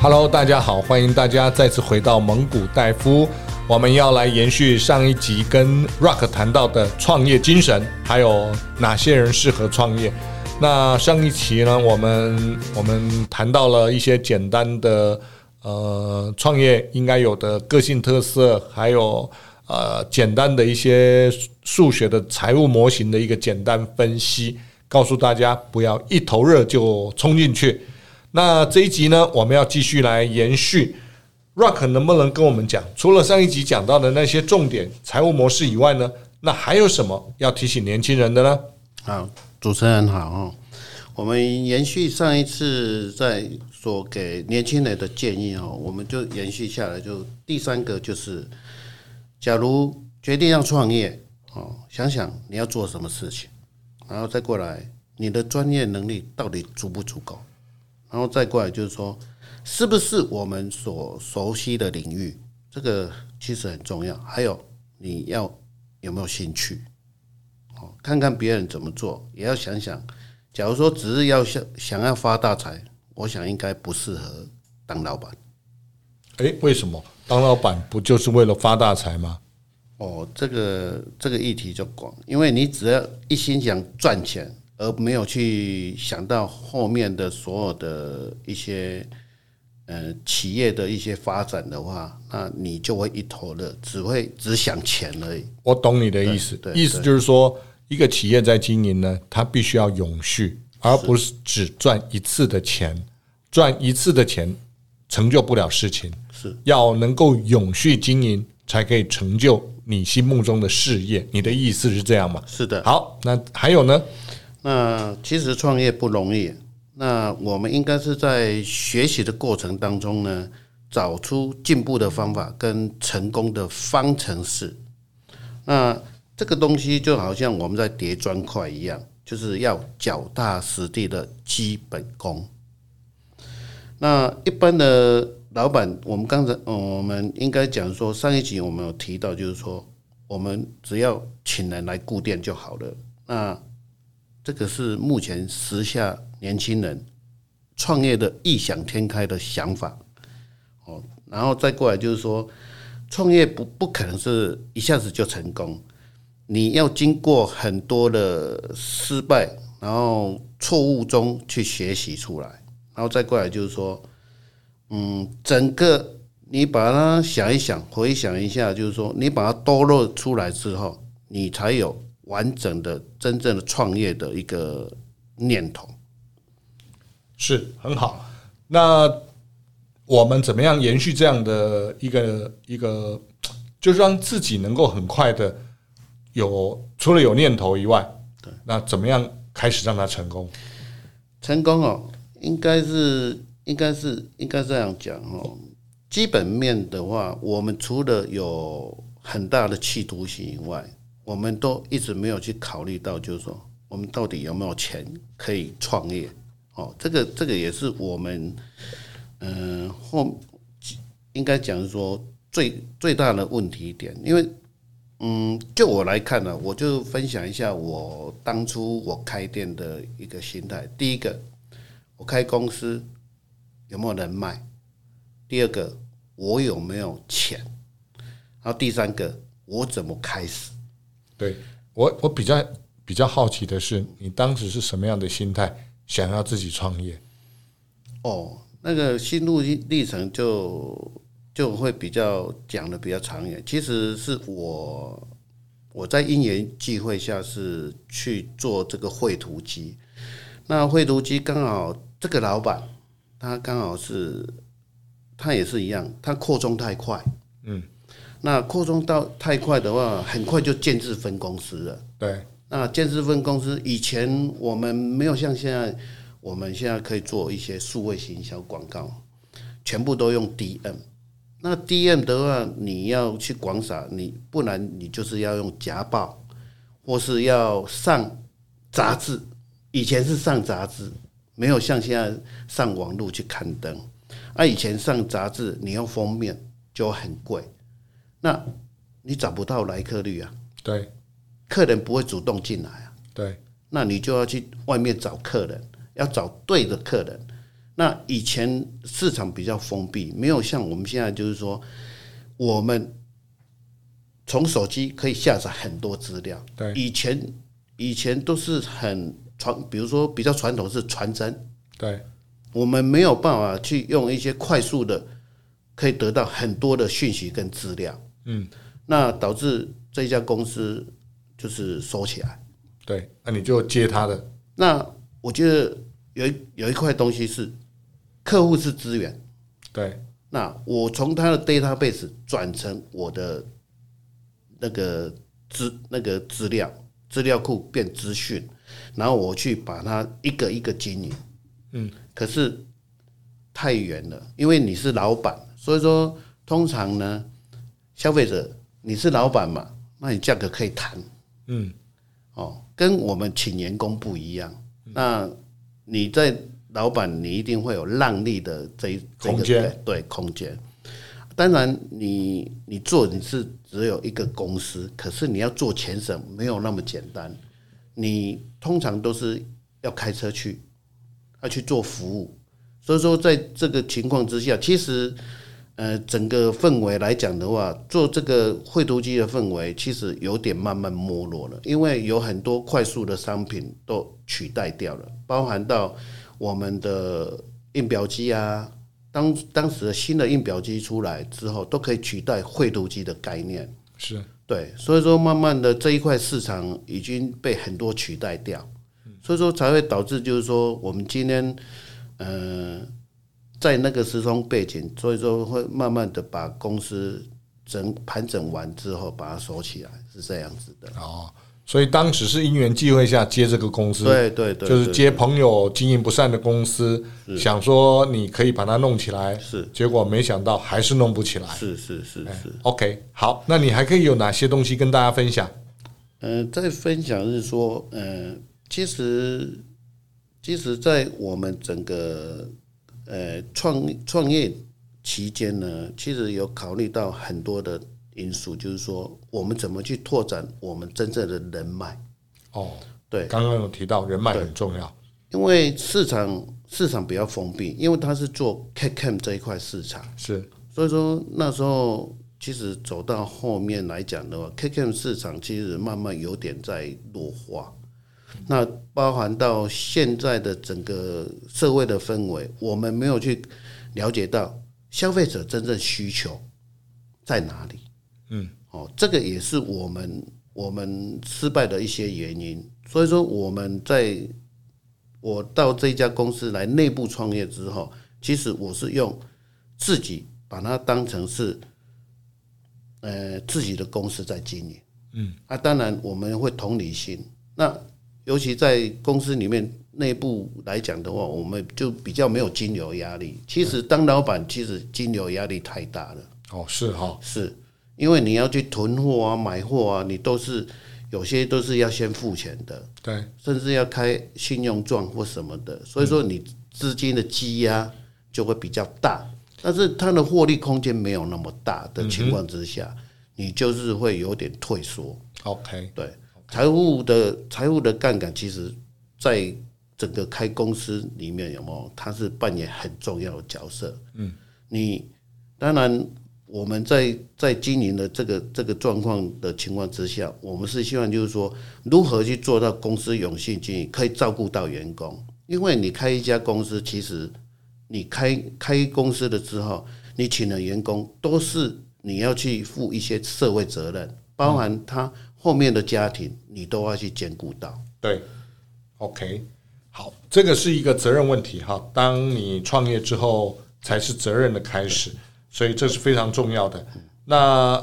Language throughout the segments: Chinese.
Hello，大家好，欢迎大家再次回到蒙古戴夫。我们要来延续上一集跟 Rock 谈到的创业精神，还有哪些人适合创业。那上一期呢，我们我们谈到了一些简单的呃创业应该有的个性特色，还有呃简单的一些数学的财务模型的一个简单分析，告诉大家不要一头热就冲进去。那这一集呢，我们要继续来延续，Rock 能不能跟我们讲，除了上一集讲到的那些重点财务模式以外呢，那还有什么要提醒年轻人的呢？好，主持人好哦，我们延续上一次在说给年轻人的建议哦，我们就延续下来，就第三个就是，假如决定要创业哦，想想你要做什么事情，然后再过来，你的专业能力到底足不足够？然后再过来就是说，是不是我们所熟悉的领域？这个其实很重要。还有你要有没有兴趣？哦，看看别人怎么做，也要想想。假如说只是要想想要发大财，我想应该不适合当老板。诶，为什么？当老板不就是为了发大财吗？哦，这个这个议题就广，因为你只要一心想赚钱。而没有去想到后面的所有的一些呃企业的一些发展的话，那你就会一头热，只会只想钱而已。我懂你的意思，意思就是说，一个企业在经营呢，它必须要永续，而不是只赚一次的钱。赚一次的钱成就不了事情，是要能够永续经营，才可以成就你心目中的事业。你的意思是这样吗？是的。好，那还有呢？那其实创业不容易，那我们应该是在学习的过程当中呢，找出进步的方法跟成功的方程式。那这个东西就好像我们在叠砖块一样，就是要脚踏实地的基本功。那一般的老板，我们刚才我们应该讲说，上一集我们有提到，就是说我们只要请人来顾店就好了。那这个是目前时下年轻人创业的异想天开的想法，哦，然后再过来就是说，创业不不可能是一下子就成功，你要经过很多的失败，然后错误中去学习出来，然后再过来就是说，嗯，整个你把它想一想，回想一下，就是说你把它兜露出来之后，你才有。完整的、真正的创业的一个念头是很好。那我们怎么样延续这样的一个一个，就是让自己能够很快的有除了有念头以外，对，那怎么样开始让它成功？成功哦，应该是应该是应该这样讲哦。基本面的话，我们除了有很大的企图心以外。我们都一直没有去考虑到，就是说，我们到底有没有钱可以创业？哦，这个这个也是我们，嗯，后应该讲说最最大的问题点。因为，嗯，就我来看呢，我就分享一下我当初我开店的一个心态。第一个，我开公司有没有人脉？第二个，我有没有钱？然后第三个，我怎么开始？对我，我比较比较好奇的是，你当时是什么样的心态，想要自己创业？哦，那个心路历程就就会比较讲的比较长远。其实是我我在因缘际会下是去做这个绘图机，那绘图机刚好这个老板他刚好是他也是一样，他扩充太快，嗯。那扩充到太快的话，很快就建制分公司了。对，那建制分公司以前我们没有像现在，我们现在可以做一些数位行销广告，全部都用 DM。那 DM 的话，你要去广撒，你不然你就是要用夹报，或是要上杂志。以前是上杂志，没有像现在上网络去刊登。啊，以前上杂志，你用封面就很贵。那你找不到来客率啊？对，客人不会主动进来啊。对，那你就要去外面找客人，要找对的客人。那以前市场比较封闭，没有像我们现在就是说，我们从手机可以下载很多资料。对，以前以前都是很传，比如说比较传统是传真。对，我们没有办法去用一些快速的，可以得到很多的讯息跟资料。嗯，那导致这家公司就是收起来。对，那你就接他的。那我觉得有一有一块东西是客户是资源。对，那我从他的 database 转成我的那个资那个资料资料库变资讯，然后我去把它一个一个经营。嗯，可是太远了，因为你是老板，所以说通常呢，消费者你是老板嘛，那你价格可以谈。嗯。哦，跟我们请员工不一样。那你在老板，你一定会有让利的这一空间，对空间。当然你，你你做你是只有一个公司，可是你要做全省没有那么简单。你通常都是要开车去，要去做服务。所以说，在这个情况之下，其实。呃，整个氛围来讲的话，做这个绘图机的氛围其实有点慢慢没落了，因为有很多快速的商品都取代掉了，包含到我们的印表机啊，当当时的新的印表机出来之后，都可以取代绘图机的概念，是对，所以说慢慢的这一块市场已经被很多取代掉，所以说才会导致就是说我们今天，呃。在那个时空背景，所以说会慢慢的把公司整盘整完之后，把它收起来，是这样子的。哦，所以当时是因缘际会下接这个公司，对对对，就是接朋友经营不善的公司，想说你可以把它弄起来，是，结果没想到还是弄不起来，是是是是。OK，好，那你还可以有哪些东西跟大家分享？嗯、呃，在分享是说，嗯、呃，其实其实，在我们整个。呃，创创业期间呢，其实有考虑到很多的因素，就是说我们怎么去拓展我们真正的人脉。哦，对，刚刚有提到人脉很重要，因为市场市场比较封闭，因为它是做 CAD/CAM 这一块市场，是，所以说那时候其实走到后面来讲的话，CAD/CAM 市场其实慢慢有点在弱化。那包含到现在的整个社会的氛围，我们没有去了解到消费者真正需求在哪里。嗯，哦，这个也是我们我们失败的一些原因。所以说，我们在我到这家公司来内部创业之后，其实我是用自己把它当成是呃自己的公司在经营。嗯，啊，当然我们会同理心。那尤其在公司里面内部来讲的话，我们就比较没有金流压力。其实当老板，其实金流压力太大了。哦，是哈，是因为你要去囤货啊、买货啊，你都是有些都是要先付钱的。对，甚至要开信用状或什么的，所以说你资金的积压就会比较大。但是它的获利空间没有那么大的情况之下，你就是会有点退缩。OK，对。财务的财务的杠杆，其实，在整个开公司里面有没有？它是扮演很重要的角色。嗯，你当然我们在在经营的这个这个状况的情况之下，我们是希望就是说，如何去做到公司永续经营，可以照顾到员工。因为你开一家公司，其实你开开公司了之后，你请的员工，都是你要去负一些社会责任，包含他。后面的家庭你都要去兼顾到，对，OK，好，这个是一个责任问题哈。当你创业之后，才是责任的开始，所以这是非常重要的。那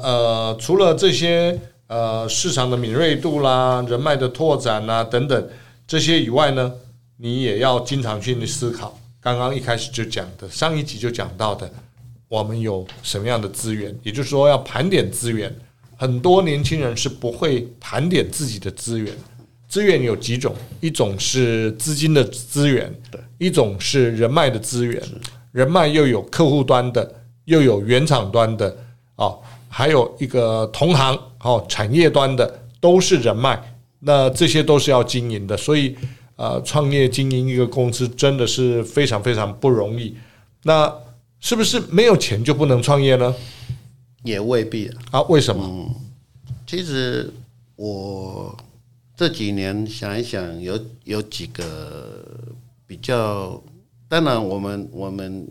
呃，除了这些呃市场的敏锐度啦、人脉的拓展啦等等这些以外呢，你也要经常去思考。刚刚一开始就讲的，上一集就讲到的，我们有什么样的资源，也就是说要盘点资源。很多年轻人是不会盘点自己的资源，资源有几种，一种是资金的资源，对，一种是人脉的资源，人脉又有客户端的，又有原厂端的，哦，还有一个同行哦，产业端的都是人脉，那这些都是要经营的，所以呃，创业经营一个公司真的是非常非常不容易。那是不是没有钱就不能创业呢？也未必啊。为什么？嗯，其实我这几年想一想有，有有几个比较。当然，我们我们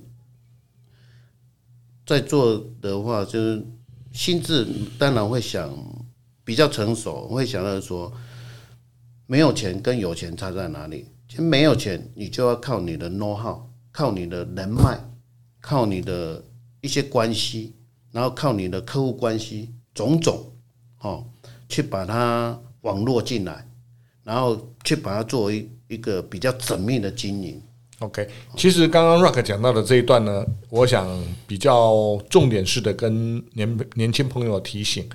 在做的话，就是心智当然会想比较成熟，会想到说。没有钱跟有钱差在哪里？其实没有钱，你就要靠你的 know how，靠你的人脉，靠你的一些关系，然后靠你的客户关系，种种，哦，去把它网络进来，然后去把它作为一个比较缜密的经营。OK，其实刚刚 Rock 讲到的这一段呢，我想比较重点式的跟年年轻朋友提醒：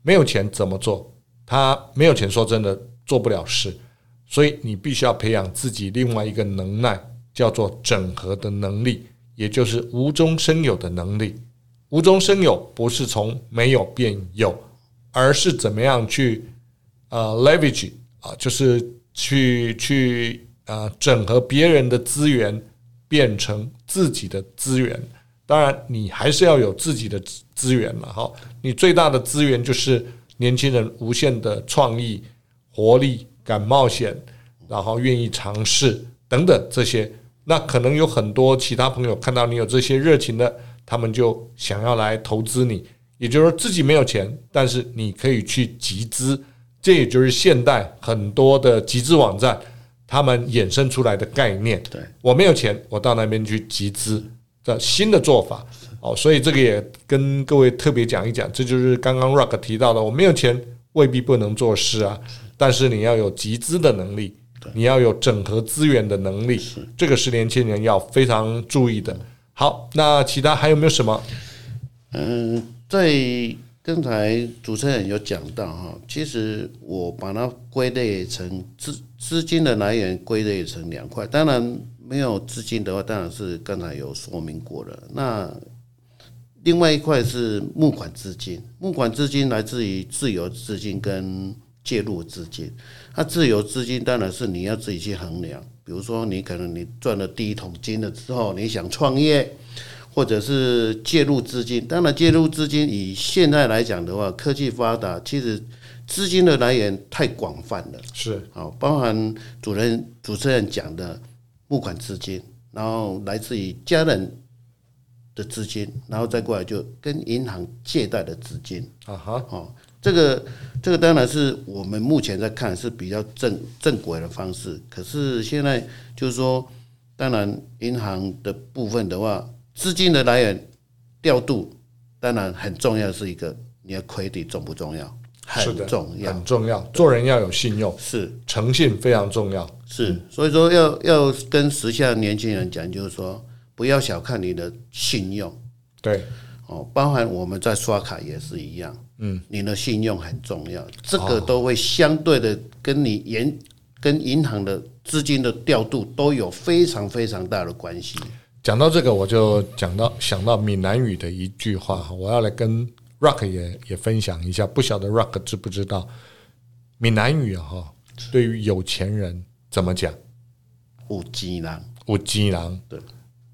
没有钱怎么做？他没有钱，说真的。做不了事，所以你必须要培养自己另外一个能耐，叫做整合的能力，也就是无中生有的能力。无中生有不是从没有变有，而是怎么样去呃 leverage 啊，就是去去呃整合别人的资源变成自己的资源。当然，你还是要有自己的资源了哈。你最大的资源就是年轻人无限的创意。活力、敢冒险，然后愿意尝试等等这些，那可能有很多其他朋友看到你有这些热情的，他们就想要来投资你。也就是说，自己没有钱，但是你可以去集资。这也就是现代很多的集资网站他们衍生出来的概念。对，我没有钱，我到那边去集资的新的做法。哦，所以这个也跟各位特别讲一讲，这就是刚刚 Rock 提到的，我没有钱未必不能做事啊。但是你要有集资的能力，你要有整合资源的能力，这个是年轻人要非常注意的。好，那其他还有没有什么？嗯，在刚才主持人有讲到哈，其实我把它归类成资资金的来源归类成两块。当然没有资金的话，当然是刚才有说明过了。那另外一块是募款资金，募款资金来自于自由资金跟。介入资金，那自由资金当然是你要自己去衡量。比如说，你可能你赚了第一桶金了之后，你想创业，或者是介入资金。当然，介入资金以现在来讲的话，科技发达，其实资金的来源太广泛了。是啊，包含主人主持人讲的募款资金，然后来自于家人的资金，然后再过来就跟银行借贷的资金。啊哈，哦。这个这个当然是我们目前在看是比较正正轨的方式，可是现在就是说，当然银行的部分的话，资金的来源调度当然很重要，是一个你的 credit 重不重要？很重要，很重要。做人要有信用，是诚信非常重要。是，所以说要要跟时下年轻人讲，就是说不要小看你的信用。对，哦，包含我们在刷卡也是一样。嗯，你的信用很重要，这个都会相对的跟你银跟银行的资金的调度都有非常非常大的关系。讲到这个，我就讲到想到闽南语的一句话，我要来跟 Rock 也也分享一下。不晓得 Rock 知不知道闽南语哈？对于有钱人怎么讲？五鸡郎，五鸡郎。对。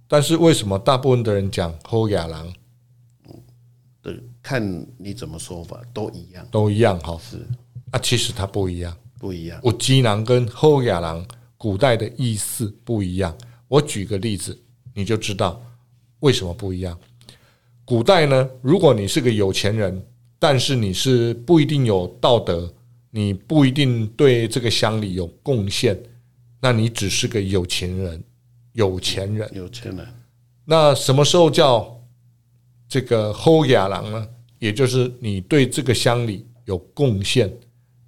但是为什么大部分的人讲好野人？对。看你怎么说法，都一样，都一样哈。是啊，其实它不一样，不一样。我鸡囊跟后亚郎古代的意思不一样。我举个例子，你就知道为什么不一样。古代呢，如果你是个有钱人，但是你是不一定有道德，你不一定对这个乡里有贡献，那你只是个有钱人，有钱人，有钱人。那什么时候叫这个后亚郎呢？也就是你对这个乡里有贡献，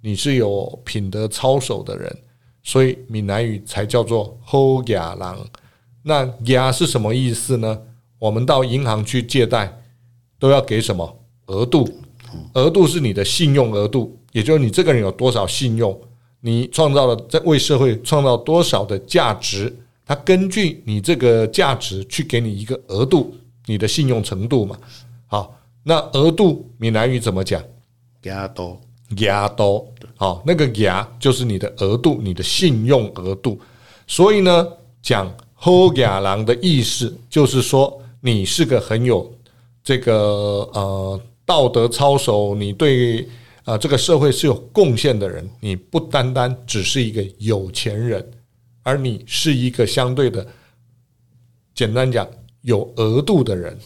你是有品德操守的人，所以闽南语才叫做好野人。那“雅”是什么意思呢？我们到银行去借贷，都要给什么额度？额度是你的信用额度，也就是你这个人有多少信用，你创造了在为社会创造多少的价值，它根据你这个价值去给你一个额度，你的信用程度嘛。好。那额度，闽南语怎么讲？牙多，牙多，好，那个牙就是你的额度，你的信用额度。所以呢，讲后牙郎的意思就是说，你是个很有这个呃道德操守，你对呃这个社会是有贡献的人。你不单单只是一个有钱人，而你是一个相对的，简单讲有额度的人。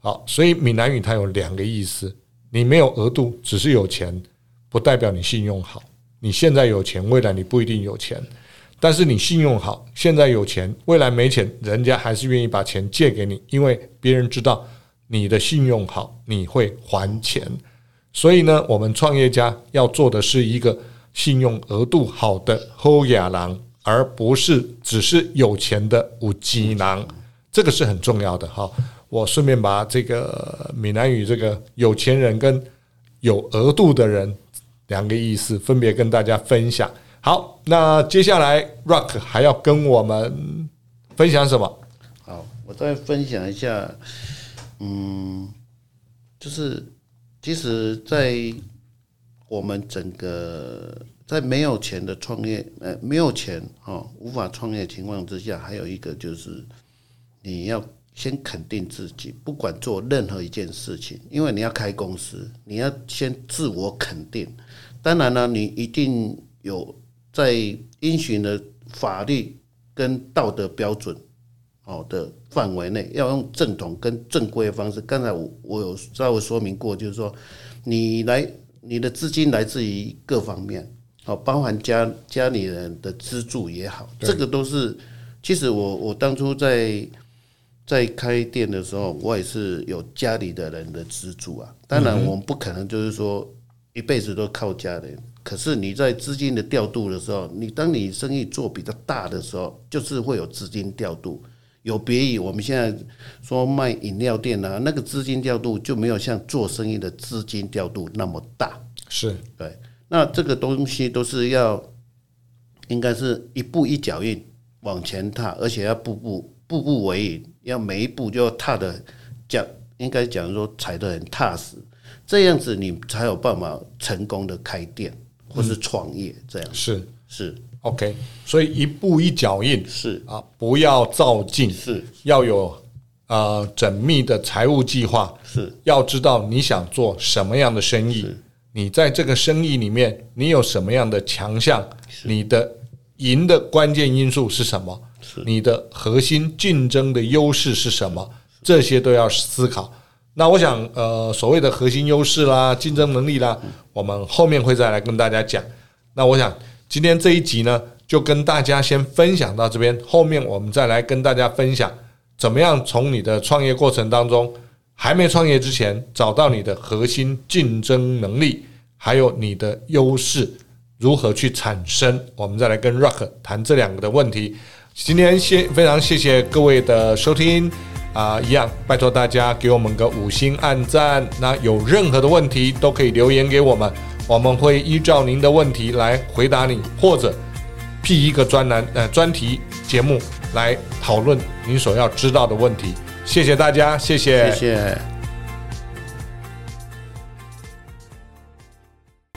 好，所以闽南语它有两个意思：你没有额度，只是有钱。不代表你信用好，你现在有钱，未来你不一定有钱。但是你信用好，现在有钱，未来没钱，人家还是愿意把钱借给你，因为别人知道你的信用好，你会还钱。所以呢，我们创业家要做的是一个信用额度好的好野人，而不是只是有钱的有钱人。这个是很重要的哈。我顺便把这个闽南语这个有钱人跟有额度的人。两个意思分别跟大家分享。好，那接下来 Rock 还要跟我们分享什么？好，我再分享一下。嗯，就是其实，在我们整个在没有钱的创业，呃，没有钱哦，无法创业情况之下，还有一个就是你要先肯定自己，不管做任何一件事情，因为你要开公司，你要先自我肯定。当然了，你一定有在遵循的法律跟道德标准哦的范围内，要用正统跟正规的方式。刚才我我有稍微说明过，就是说你来你的资金来自于各方面，哦，包含家家里人的资助也好，这个都是。其实我我当初在在开店的时候，我也是有家里的人的资助啊。当然，我们不可能就是说。一辈子都靠家人，可是你在资金的调度的时候，你当你生意做比较大的时候，就是会有资金调度，有别于我们现在说卖饮料店啊，那个资金调度就没有像做生意的资金调度那么大。是对，那这个东西都是要，应该是一步一脚印往前踏，而且要步步步步为营，要每一步就要踏的讲，应该讲说踩得很踏实。这样子你才有办法成功的开店或是创业，这样。是。是。OK，所以一步一脚印是。啊，不要照进，是。要有呃缜密的财务计划，是。要知道你想做什么样的生意，你在这个生意里面你有什么样的强项，你的赢的关键因素是什么，你的核心竞争的优势是什么，这些都要思考。那我想，呃，所谓的核心优势啦、竞争能力啦，我们后面会再来跟大家讲。那我想今天这一集呢，就跟大家先分享到这边，后面我们再来跟大家分享，怎么样从你的创业过程当中，还没创业之前，找到你的核心竞争能力，还有你的优势如何去产生。我们再来跟 Rock 谈这两个的问题。今天先非常谢谢各位的收听。啊、一样，拜托大家给我们个五星按赞。那有任何的问题都可以留言给我们，我们会依照您的问题来回答你，或者辟一个专栏呃专题节目来讨论您所要知道的问题。谢谢大家，谢谢，谢谢。